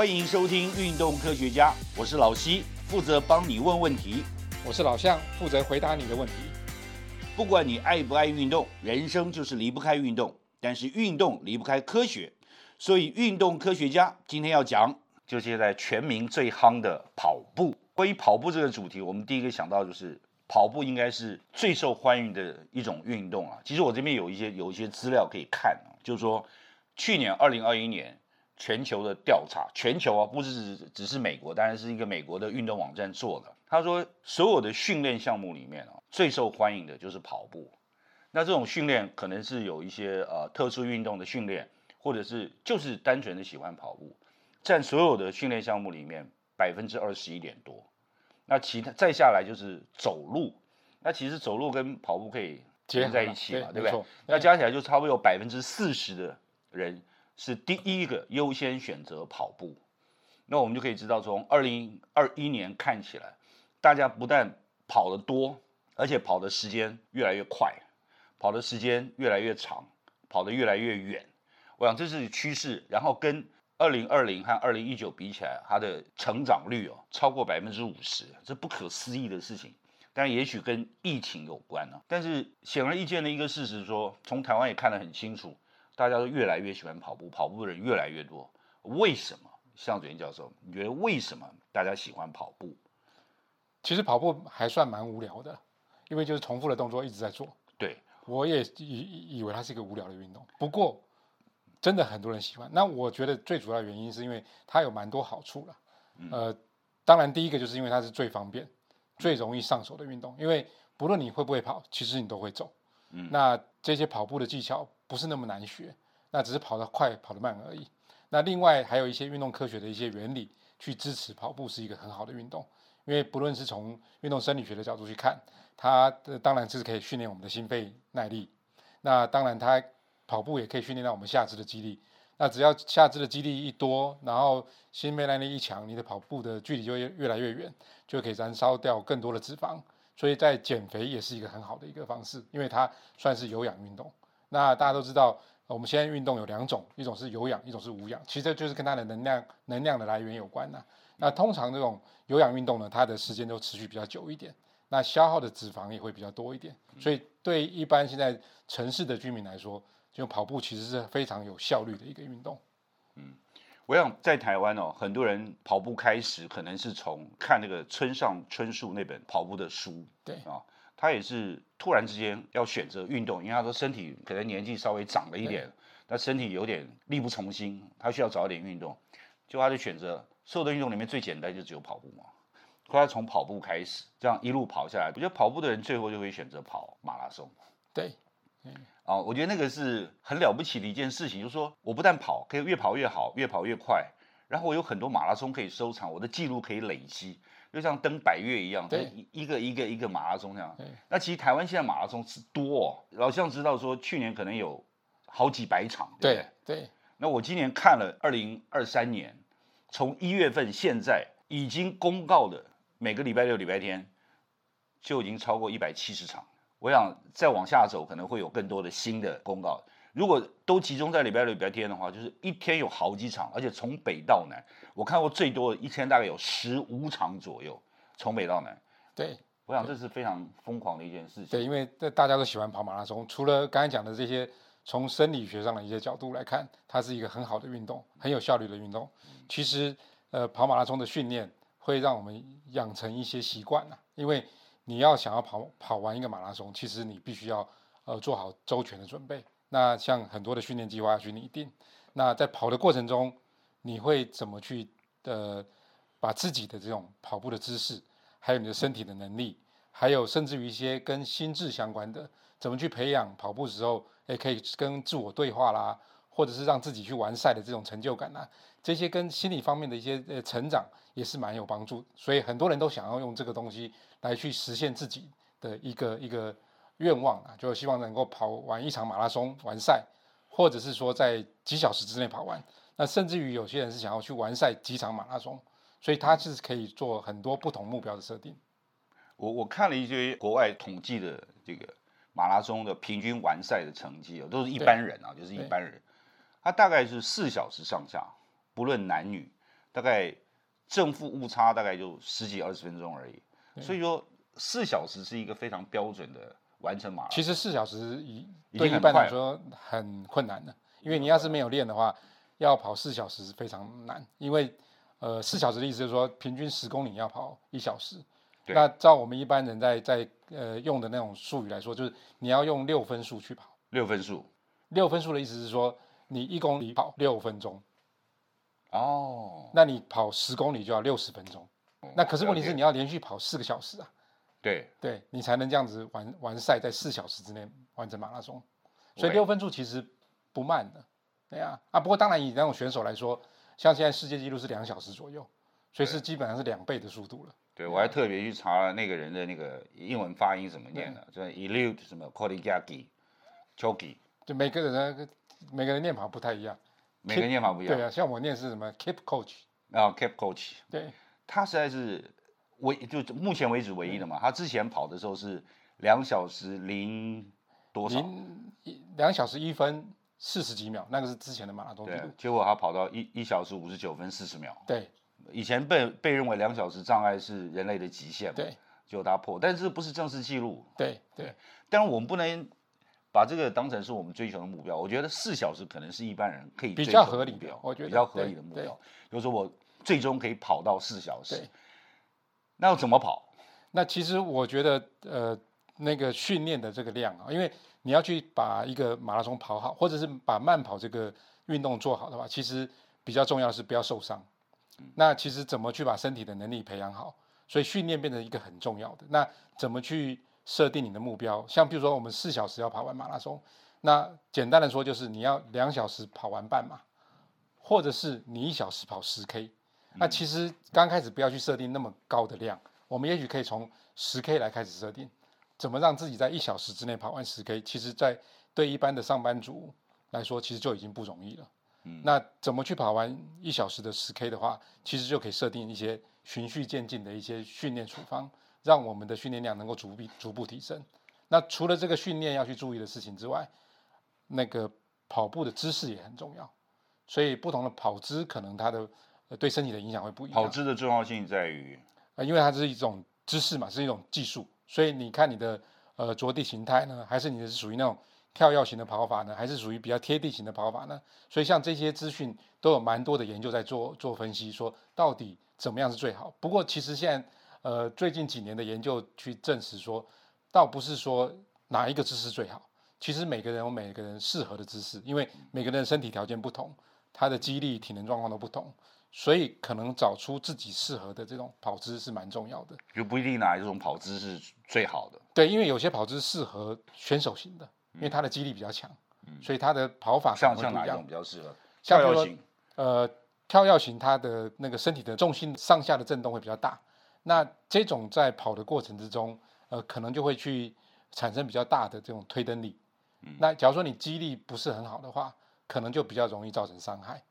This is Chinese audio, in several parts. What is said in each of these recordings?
欢迎收听《运动科学家》，我是老西，负责帮你问问题。我是老向，负责回答你的问题。不管你爱不爱运动，人生就是离不开运动，但是运动离不开科学，所以运动科学家今天要讲，就现在全民最夯的跑步。关于跑步这个主题，我们第一个想到就是跑步应该是最受欢迎的一种运动啊。其实我这边有一些有一些资料可以看啊，就是说去年二零二一年全球的调查，全球啊不是只只是美国，当然是一个美国的运动网站做的。他说所有的训练项目里面啊，最受欢迎的就是跑步。那这种训练可能是有一些呃特殊运动的训练，或者是就是单纯的喜欢跑步，占所有的训练项目里面百分之二十一点多。那其他再下来就是走路，那其实走路跟跑步可以结合在一起嘛，对不对？那加起来就差不多有百分之四十的人是第一个优先选择跑步。那我们就可以知道，从二零二一年看起来，大家不但跑得多，而且跑的时间越来越快，跑的时间越来越长，跑得越来越远。我想这是趋势，然后跟。二零二零和二零一九比起来，它的成长率哦超过百分之五十，这不可思议的事情。但也许跟疫情有关呢。但是显而易见的一个事实说，从台湾也看得很清楚，大家都越来越喜欢跑步，跑步的人越来越多。为什么？向主任教授，你觉得为什么大家喜欢跑步？其实跑步还算蛮无聊的，因为就是重复的动作一直在做。对，我也以以为它是一个无聊的运动。不过。真的很多人喜欢，那我觉得最主要原因是因为它有蛮多好处了。呃，当然第一个就是因为它是最方便、最容易上手的运动，因为不论你会不会跑，其实你都会走。嗯，那这些跑步的技巧不是那么难学，那只是跑得快、跑得慢而已。那另外还有一些运动科学的一些原理去支持跑步是一个很好的运动，因为不论是从运动生理学的角度去看，它当然是可以训练我们的心肺耐力。那当然它。跑步也可以训练到我们下肢的肌力，那只要下肢的肌力一多，然后心肺耐力一强，你的跑步的距离就越越来越远，就可以燃烧掉更多的脂肪，所以在减肥也是一个很好的一个方式，因为它算是有氧运动。那大家都知道，我们现在运动有两种，一种是有氧，一种是无氧，其实就是跟它的能量能量的来源有关呐。那通常这种有氧运动呢，它的时间都持续比较久一点，那消耗的脂肪也会比较多一点，所以对一般现在城市的居民来说。就跑步其实是非常有效率的一个运动。嗯，我想在台湾哦，很多人跑步开始可能是从看那个村上春树那本跑步的书。对啊，他也是突然之间要选择运动，因为他说身体可能年纪稍微长了一点，那身体有点力不从心，他需要找一点运动，就他就选择所有的运动里面最简单就只有跑步嘛。后来从跑步开始，这样一路跑下来，我觉得跑步的人最后就会选择跑马拉松。对。嗯啊，我觉得那个是很了不起的一件事情，就是说我不但跑，可以越跑越好，越跑越快，然后我有很多马拉松可以收藏，我的记录可以累积，就像登百越一样，一一个一个一个马拉松那样。那其实台湾现在马拉松是多，哦老向知道说去年可能有好几百场。对对。那我今年看了二零二三年，从一月份现在已经公告的每个礼拜六、礼拜天，就已经超过一百七十场。我想再往下走，可能会有更多的新的公告。如果都集中在礼拜六、礼拜天的话，就是一天有好几场，而且从北到南，我看过最多的一天大概有十五场左右，从北到南。对，我想这是非常疯狂的一件事情。对，因为大家都喜欢跑马拉松，除了刚才讲的这些，从生理学上的一些角度来看，它是一个很好的运动，很有效率的运动。其实，呃，跑马拉松的训练会让我们养成一些习惯啊，因为。你要想要跑跑完一个马拉松，其实你必须要呃做好周全的准备。那像很多的训练计划要去拟定。那在跑的过程中，你会怎么去呃把自己的这种跑步的姿势，还有你的身体的能力，还有甚至于一些跟心智相关的，怎么去培养跑步时候，也可以跟自我对话啦，或者是让自己去完赛的这种成就感呐，这些跟心理方面的一些呃成长也是蛮有帮助。所以很多人都想要用这个东西。来去实现自己的一个一个愿望啊，就希望能够跑完一场马拉松完赛，或者是说在几小时之内跑完。那甚至于有些人是想要去完赛几场马拉松，所以他是可以做很多不同目标的设定。我我看了一些国外统计的这个马拉松的平均完赛的成绩哦，都是一般人啊，就是一般人，他大概是四小时上下，不论男女，大概正负误差大概就十几二十分钟而已。所以说四小时是一个非常标准的完成马拉松。其实四小时以已对一般来说很困难的，因为你要是没有练的话，要跑四小时是非常难。因为呃，四小时的意思就是说，平均十公里要跑一小时。那照我们一般人在在呃用的那种术语来说，就是你要用六分数去跑。六分数六分数的意思是说，你一公里跑六分钟，哦，那你跑十公里就要六十分钟。那可是问题是你要连续跑四个小时啊，对。对你才能这样子完完赛，在四小时之内完成马拉松。所以六分数其实不慢的，对呀啊。不过当然以那种选手来说，像现在世界纪录是两小时左右，所以是基本上是两倍的速度了。对，我还特别去查了那个人的那个英文发音怎么念的，就是 Eliud 什么 k o l i g a g i Choki，就每个人的每个人念法不太一样，每个念法不一样。对啊，像我念是什么 Keep Coach，然后 Cap Coach，对。他实在是唯就目前为止唯一的嘛。他之前跑的时候是两小时零多少？零两小时一分四十几秒，那个是之前的马拉松纪对录，。结果他跑到一一小时五十九分四十秒。对以前被被认为两小时障碍是人类的极限嘛，对结果他破，但是不是正式记录。对对，当然我们不能把这个当成是我们追求的目标。我觉得四小时可能是一般人可以比追求的较合理的目标我觉得比较合理的目标。就是说我最终可以跑到四小时对，那要怎么跑？那其实我觉得，呃，那个训练的这个量啊，因为你要去把一个马拉松跑好，或者是把慢跑这个运动做好的话，其实比较重要的是不要受伤。那其实怎么去把身体的能力培养好，所以训练变成一个很重要的。那怎么去设定你的目标？像比如说我们四小时要跑完马拉松，那简单的说就是你要两小时跑完半马，或者是你一小时跑十 K。那其实刚开始不要去设定那么高的量，我们也许可以从十 K 来开始设定，怎么让自己在一小时之内跑完十 K。其实，在对一般的上班族来说，其实就已经不容易了。那怎么去跑完一小时的十 K 的话，其实就可以设定一些循序渐进的一些训练处方，让我们的训练量能够逐步逐步提升。那除了这个训练要去注意的事情之外，那个跑步的姿势也很重要。所以不同的跑姿可能它的、呃、对身体的影响会不一样。跑姿的重要性在于，呃，因为它是一种知识嘛，是一种技术，所以你看你的呃着地形态呢，还是你的是属于那种跳跃型的跑法呢，还是属于比较贴地型的跑法呢？所以像这些资讯都有蛮多的研究在做做分析，说到底怎么样是最好。不过其实现在呃最近几年的研究去证实说，倒不是说哪一个姿势最好，其实每个人有每个人适合的姿势，因为每个人的身体条件不同，他的肌力、体能状况都不同。所以可能找出自己适合的这种跑姿是蛮重要的。就不一定哪一种跑姿是最好的。对，因为有些跑姿适合选手型的，因为他的肌力比较强，所以他的跑法像像哪一种比较适合？跳跃型，呃，跳跃型他的那个身体的重心上下的震动会比较大，那这种在跑的过程之中，呃，可能就会去产生比较大的这种推蹬力。那假如说你肌力不是很好的话，可能就比较容易造成伤害。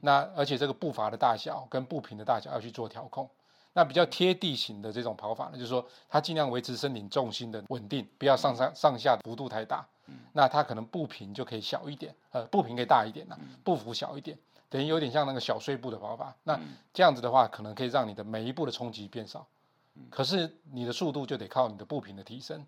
那而且这个步伐的大小跟步频的大小要去做调控。那比较贴地型的这种跑法呢，就是说它尽量维持身体重心的稳定，不要上上上下幅度太大。那它可能步频就可以小一点，呃，步频可以大一点呐、步幅小一点，等于有点像那个小碎步的跑法。那这样子的话，可能可以让你的每一步的冲击变少，可是你的速度就得靠你的步频的提升。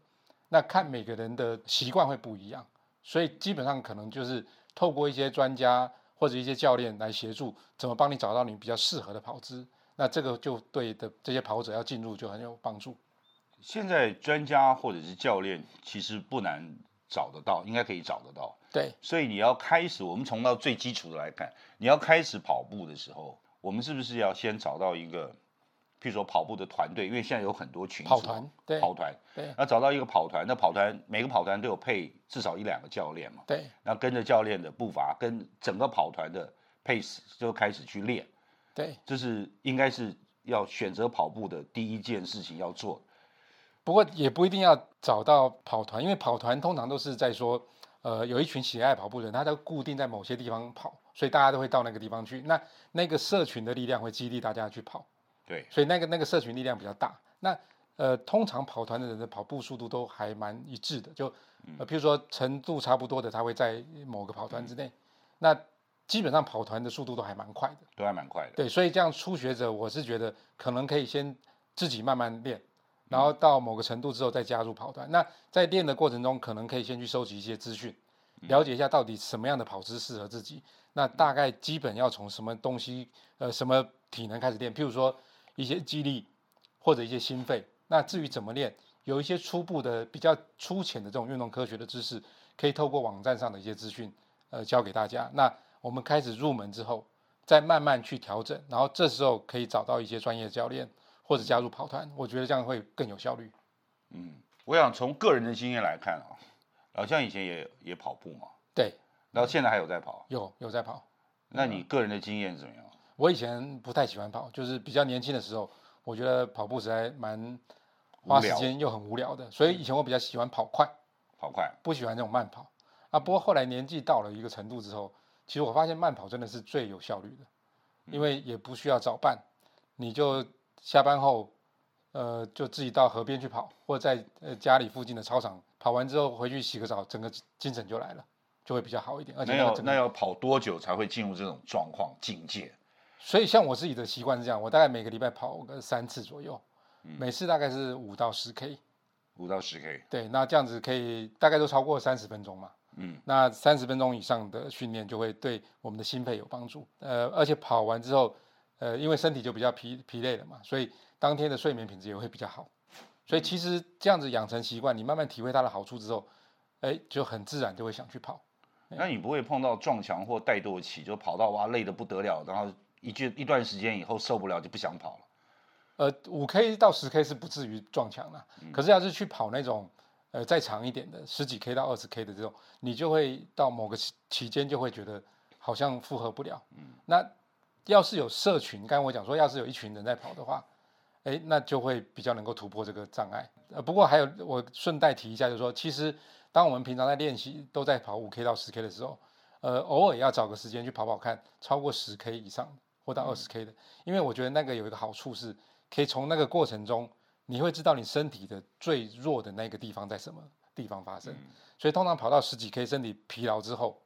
那看每个人的习惯会不一样，所以基本上可能就是透过一些专家或者一些教练来协助，怎么帮你找到你比较适合的跑姿。那这个就对的这些跑者要进入就很有帮助。现在专家或者是教练其实不难找得到，应该可以找得到。对所以你要开始，我们从到最基础的来看，你要开始跑步的时候，我们是不是要先找到一个，譬如说跑步的团队？因为现在有很多群跑团对跑团，对那找到一个跑团，那跑团每个跑团都有配至少一两个教练嘛，对那跟着教练的步伐，跟整个跑团的 pace 就开始去练，对，这是应该是要选择跑步的第一件事情要做。不过也不一定要找到跑团，因为跑团通常都是在说，呃，有一群喜爱跑步的人，他都固定在某些地方跑，所以大家都会到那个地方去。那那个社群的力量会激励大家去跑，对，所以那个那个社群力量比较大。那呃，通常跑团的人的跑步速度都还蛮一致的，就呃，譬如说程度差不多的，他会在某个跑团之内。那基本上跑团的速度都还蛮快的。都还蛮快的。对，所以这样初学者，我是觉得可能可以先自己慢慢练，然后到某个程度之后再加入跑团。那在练的过程中，可能可以先去收集一些资讯，了解一下到底什么样的跑姿适合自己。那大概基本要从什么东西，呃，什么体能开始练？譬如说一些肌力或者一些心肺。那至于怎么练，有一些初步的、比较粗浅的这种运动科学的知识，可以透过网站上的一些资讯，呃，教给大家。那我们开始入门之后，再慢慢去调整，然后这时候可以找到一些专业教练或者加入跑团，我觉得这样会更有效率。嗯，我想从个人的经验来看啊，老姜以前也也跑步嘛，对，然后现在还有在跑，有有在跑。那你个人的经验怎么样？我以前不太喜欢跑，就是比较年轻的时候，我觉得跑步实在蛮花时间又很无聊的，所以以前我比较喜欢跑快，跑快，不喜欢这种慢跑啊。不过后来年纪到了一个程度之后，其实我发现慢跑真的是最有效率的，因为也不需要早办，你就下班后，呃，就自己到河边去跑，或者在呃家里附近的操场跑完之后回去洗个澡，整个精神就来了，就会比较好一点。而且那要那要跑多久才会进入这种状况境界？所以像我自己的习惯是这样，我大概每个礼拜跑个三次左右，每次大概是五到十 K。五到十 K，对，那这样子可以大概都超过三十分钟嘛。嗯，那三十分钟以上的训练就会对我们的心肺有帮助。呃，而且跑完之后，呃，因为身体就比较疲疲累了嘛，所以当天的睡眠品质也会比较好。所以其实这样子养成习惯，你慢慢体会它的好处之后，哎，就很自然就会想去跑。那你不会碰到撞墙或怠惰期，就跑到哇累得不得了，然后一句一段时间以后受不了就不想跑了。呃，五 K 到十 K 是不至于撞墙啦，可是要是去跑那种呃再长一点的十几 K 到二十 K 的这种，你就会到某个期期间就会觉得好像负荷不了。嗯那要是有社群，刚才我讲说，要是有一群人在跑的话，哎，那就会比较能够突破这个障碍。呃，不过还有我顺带提一下，就是说，其实当我们平常在练习都在跑五 K 到十 K 的时候，呃，偶尔也要找个时间去跑跑看，超过十 K 以上或到二十 K 的，因为我觉得那个有一个好处是。可以从那个过程中，你会知道你身体的最弱的那个地方在什么地方发生。所以通常跑到十几 K，身体疲劳之后，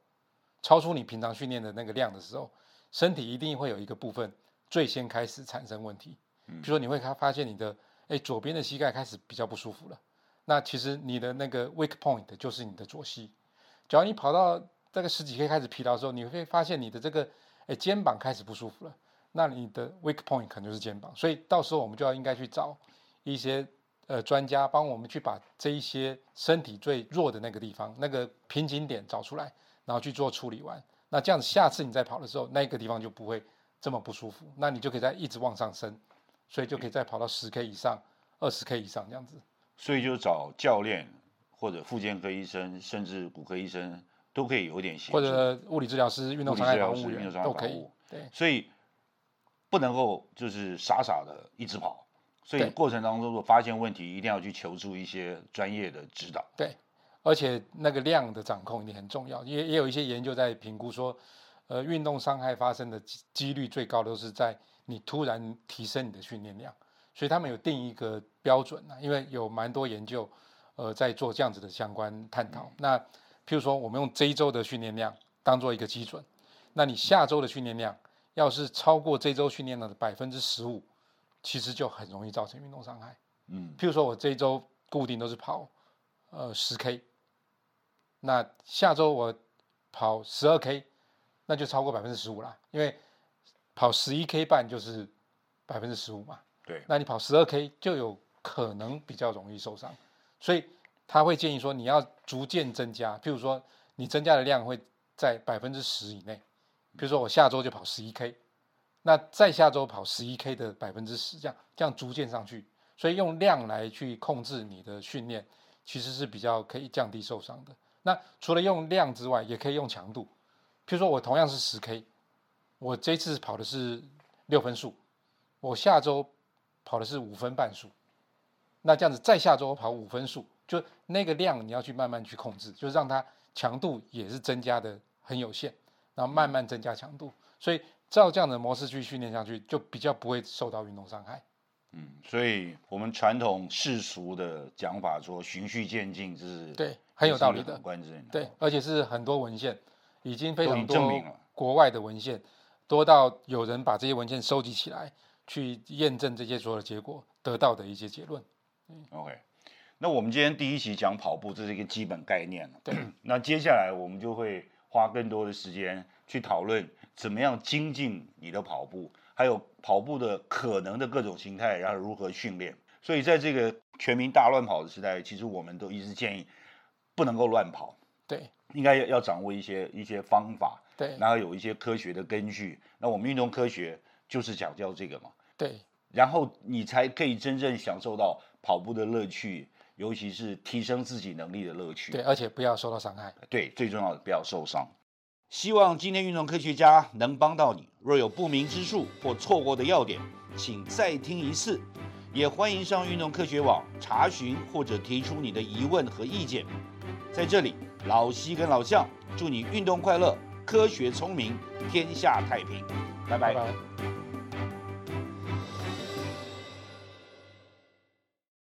超出你平常训练的那个量的时候，身体一定会有一个部分最先开始产生问题。比如说你会发发现你的哎左边的膝盖开始比较不舒服了，那其实你的那个 weak point 就是你的左膝。只要你跑到这个十几 K 开始疲劳的时候，你会发现你的这个哎肩膀开始不舒服了。那你的 weak point 可能就是肩膀，所以到时候我们就要应该去找一些呃专家帮我们去把这一些身体最弱的那个地方、那个瓶颈点找出来，然后去做处理完。那这样子下次你再跑的时候，那个地方就不会这么不舒服，那你就可以再一直往上升，所以就可以再跑到十 K 以上、二十 K 以上这样子。所以就找教练或者复健科医生，甚至骨科医生都可以有点协助，或者物理治疗师、运动伤害保护员都可以。对，所以不能够就是傻傻的一直跑，所以过程当中如果发现问题，一定要去求助一些专业的指导。对，而且那个量的掌控一定很重要，也也有一些研究在评估说，呃，运动伤害发生的几几率最高都是在你突然提升你的训练量，所以他们有定一个标准啊，因为有蛮多研究，呃，在做这样子的相关探讨。那譬如说，我们用这一周的训练量当做一个基准，那你下周的训练量要是超过这周训练量的百分之十五，其实就很容易造成运动伤害。嗯，譬如说我这一周固定都是跑呃十 K，那下周我跑十二 K，那就超过百分之十五啦，因为跑十一 K 半就是百分之十五嘛，对，那你跑十二 K 就有可能比较容易受伤，所以他会建议说你要逐渐增加，譬如说你增加的量会在百分之十以内，比如说我下周就跑十一 K，那再下周跑十一 K 的百分之十，这样这样逐渐上去，所以用量来去控制你的训练，其实是比较可以降低受伤的。那除了用量之外，也可以用强度，譬如说我同样是十 K，我这次跑的是六分速，我下周跑的是五分半速，那这样子再下周跑五分速，就那个量你要去慢慢去控制，就是让它强度也是增加的很有限，然后慢慢增加强度，所以照这样的模式去训练下去，就比较不会受到运动伤害。嗯，所以我们传统世俗的讲法说循序渐进，这是对，很有道理的。关键。对，而且是很多文献已经非常多证明了国外的文献，多到有人把这些文献收集起来，去验证这些所有的结果，得到的一些结论。嗯 OK，那我们今天第一期讲跑步，这是一个基本概念对，那接下来我们就会花更多的时间去讨论怎么样精进你的跑步，还有跑步的可能的各种形态，然后如何训练。所以在这个全民大乱跑的时代，其实我们都一直建议不能够乱跑，对应该要要掌握一些一些方法，对然后有一些科学的根据。那我们运动科学就是讲究这个嘛。对然后你才可以真正享受到跑步的乐趣，尤其是提升自己能力的乐趣。对，而且不要受到伤害。对，最重要的不要受伤。希望今天运动科学家能帮到你。若有不明之处或错过的要点，请再听一次。也欢迎上运动科学网查询或者提出你的疑问和意见。在这里，老西跟老向祝你运动快乐，科学聪明，天下太平。拜拜拜拜